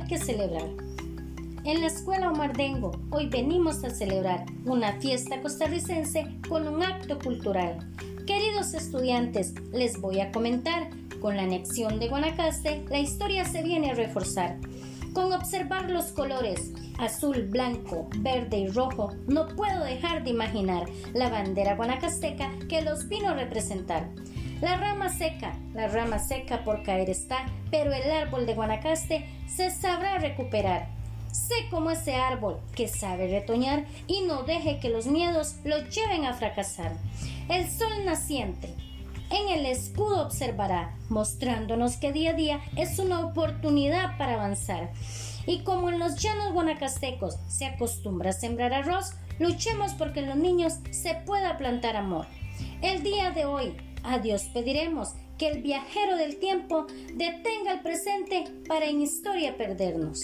que celebrar. En la escuela Omardengo hoy venimos a celebrar una fiesta costarricense con un acto cultural. Queridos estudiantes, les voy a comentar, con la anexión de Guanacaste, la historia se viene a reforzar. Con observar los colores azul, blanco, verde y rojo, no puedo dejar de imaginar la bandera guanacasteca que los vino a representar. La rama seca, la rama seca por caer está, pero el árbol de Guanacaste se sabrá recuperar. Sé como ese árbol que sabe retoñar y no deje que los miedos lo lleven a fracasar. El sol naciente en el escudo observará, mostrándonos que día a día es una oportunidad para avanzar. Y como en los llanos guanacastecos se acostumbra a sembrar arroz, luchemos porque en los niños se pueda plantar amor. El día de hoy, a Dios pediremos que el viajero del tiempo detenga el presente para en historia perdernos.